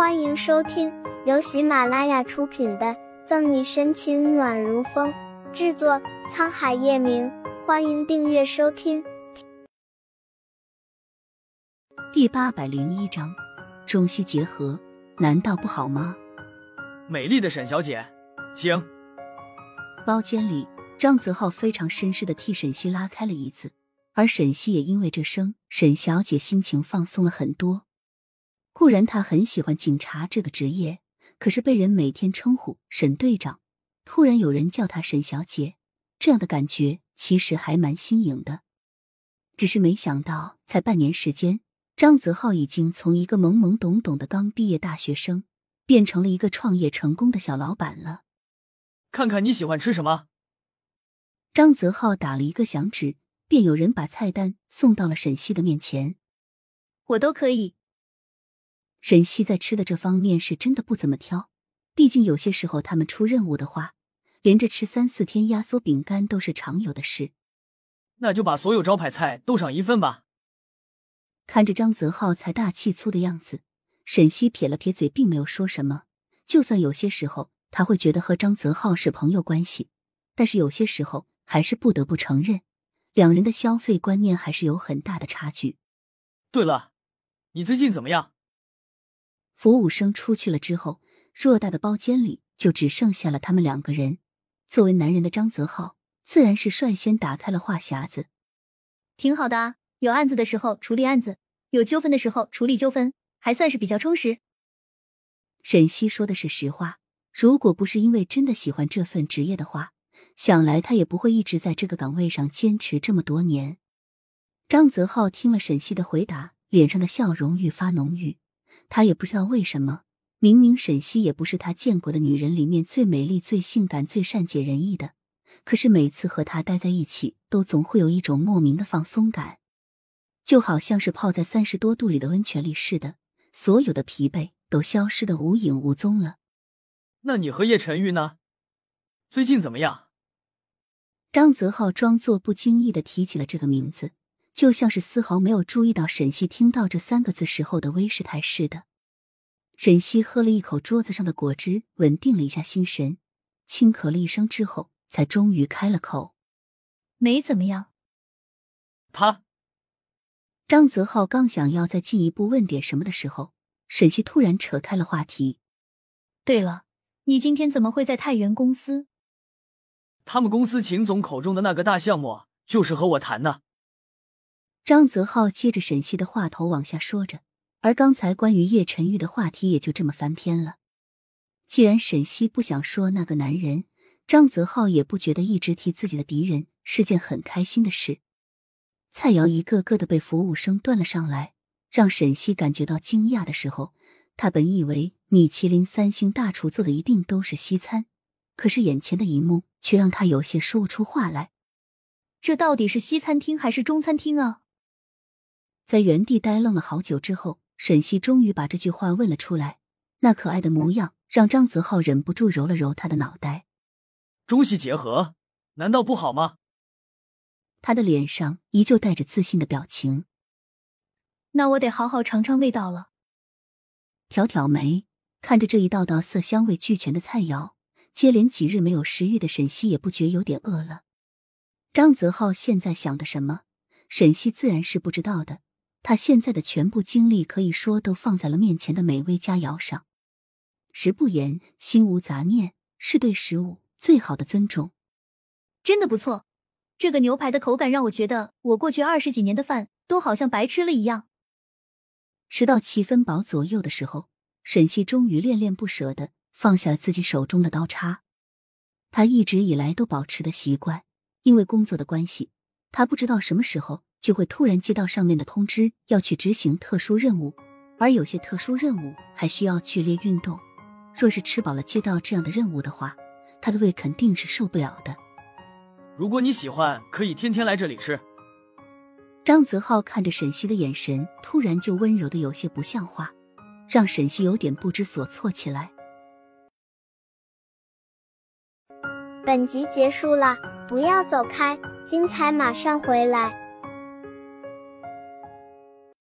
欢迎收听由喜马拉雅出品的《赠你深情暖如风》，制作沧海夜明。欢迎订阅收听。第八百零一章，中西结合，难道不好吗？美丽的沈小姐，请。包间里，张泽浩非常绅士的替沈西拉开了椅子，而沈西也因为这声“沈小姐”心情放松了很多。固然他很喜欢警察这个职业，可是被人每天称呼沈队长，突然有人叫他沈小姐，这样的感觉其实还蛮新颖的。只是没想到，才半年时间，张泽浩已经从一个懵懵懂懂的刚毕业大学生，变成了一个创业成功的小老板了。看看你喜欢吃什么？张泽浩打了一个响指，便有人把菜单送到了沈西的面前。我都可以。沈西在吃的这方面是真的不怎么挑，毕竟有些时候他们出任务的话，连着吃三四天压缩饼干都是常有的事。那就把所有招牌菜都上一份吧。看着张泽浩财大气粗的样子，沈西撇了撇嘴，并没有说什么。就算有些时候他会觉得和张泽浩是朋友关系，但是有些时候还是不得不承认，两人的消费观念还是有很大的差距。对了，你最近怎么样？服务生出去了之后，偌大的包间里就只剩下了他们两个人。作为男人的张泽浩，自然是率先打开了话匣子。挺好的啊，有案子的时候处理案子，有纠纷的时候处理纠纷，还算是比较充实。沈西说的是实话，如果不是因为真的喜欢这份职业的话，想来他也不会一直在这个岗位上坚持这么多年。张泽浩听了沈西的回答，脸上的笑容愈发浓郁。他也不知道为什么，明明沈西也不是他见过的女人里面最美丽、最性感、最善解人意的，可是每次和她待在一起，都总会有一种莫名的放松感，就好像是泡在三十多度里的温泉里似的，所有的疲惫都消失的无影无踪了。那你和叶晨玉呢？最近怎么样？张泽浩装作不经意的提起了这个名字。就像是丝毫没有注意到沈西听到这三个字时候的微失态似的。沈西喝了一口桌子上的果汁，稳定了一下心神，轻咳了一声之后，才终于开了口：“没怎么样。”他张泽浩刚想要再进一步问点什么的时候，沈西突然扯开了话题：“对了，你今天怎么会在太原公司？他们公司秦总口中的那个大项目，就是和我谈的。”张泽浩接着沈西的话头往下说着，而刚才关于叶晨玉的话题也就这么翻篇了。既然沈西不想说那个男人，张泽浩也不觉得一直提自己的敌人是件很开心的事。菜肴一个个的被服务生端了上来，让沈西感觉到惊讶的时候，他本以为米其林三星大厨做的一定都是西餐，可是眼前的一幕却让他有些说不出话来。这到底是西餐厅还是中餐厅啊？在原地呆愣了好久之后，沈西终于把这句话问了出来。那可爱的模样让张泽浩忍不住揉了揉他的脑袋。中西结合，难道不好吗？他的脸上依旧带着自信的表情。那我得好好尝尝味道了。挑挑眉，看着这一道道色香味俱全的菜肴，接连几日没有食欲的沈西也不觉有点饿了。张泽浩现在想的什么，沈西自然是不知道的。他现在的全部精力可以说都放在了面前的美味佳肴上，食不言，心无杂念，是对食物最好的尊重。真的不错，这个牛排的口感让我觉得我过去二十几年的饭都好像白吃了一样。吃到七分饱左右的时候，沈西终于恋恋不舍的放下了自己手中的刀叉。他一直以来都保持的习惯，因为工作的关系，他不知道什么时候。就会突然接到上面的通知，要去执行特殊任务，而有些特殊任务还需要剧烈运动。若是吃饱了接到这样的任务的话，他的胃肯定是受不了的。如果你喜欢，可以天天来这里吃。张泽浩看着沈西的眼神，突然就温柔的有些不像话，让沈西有点不知所措起来。本集结束了，不要走开，精彩马上回来。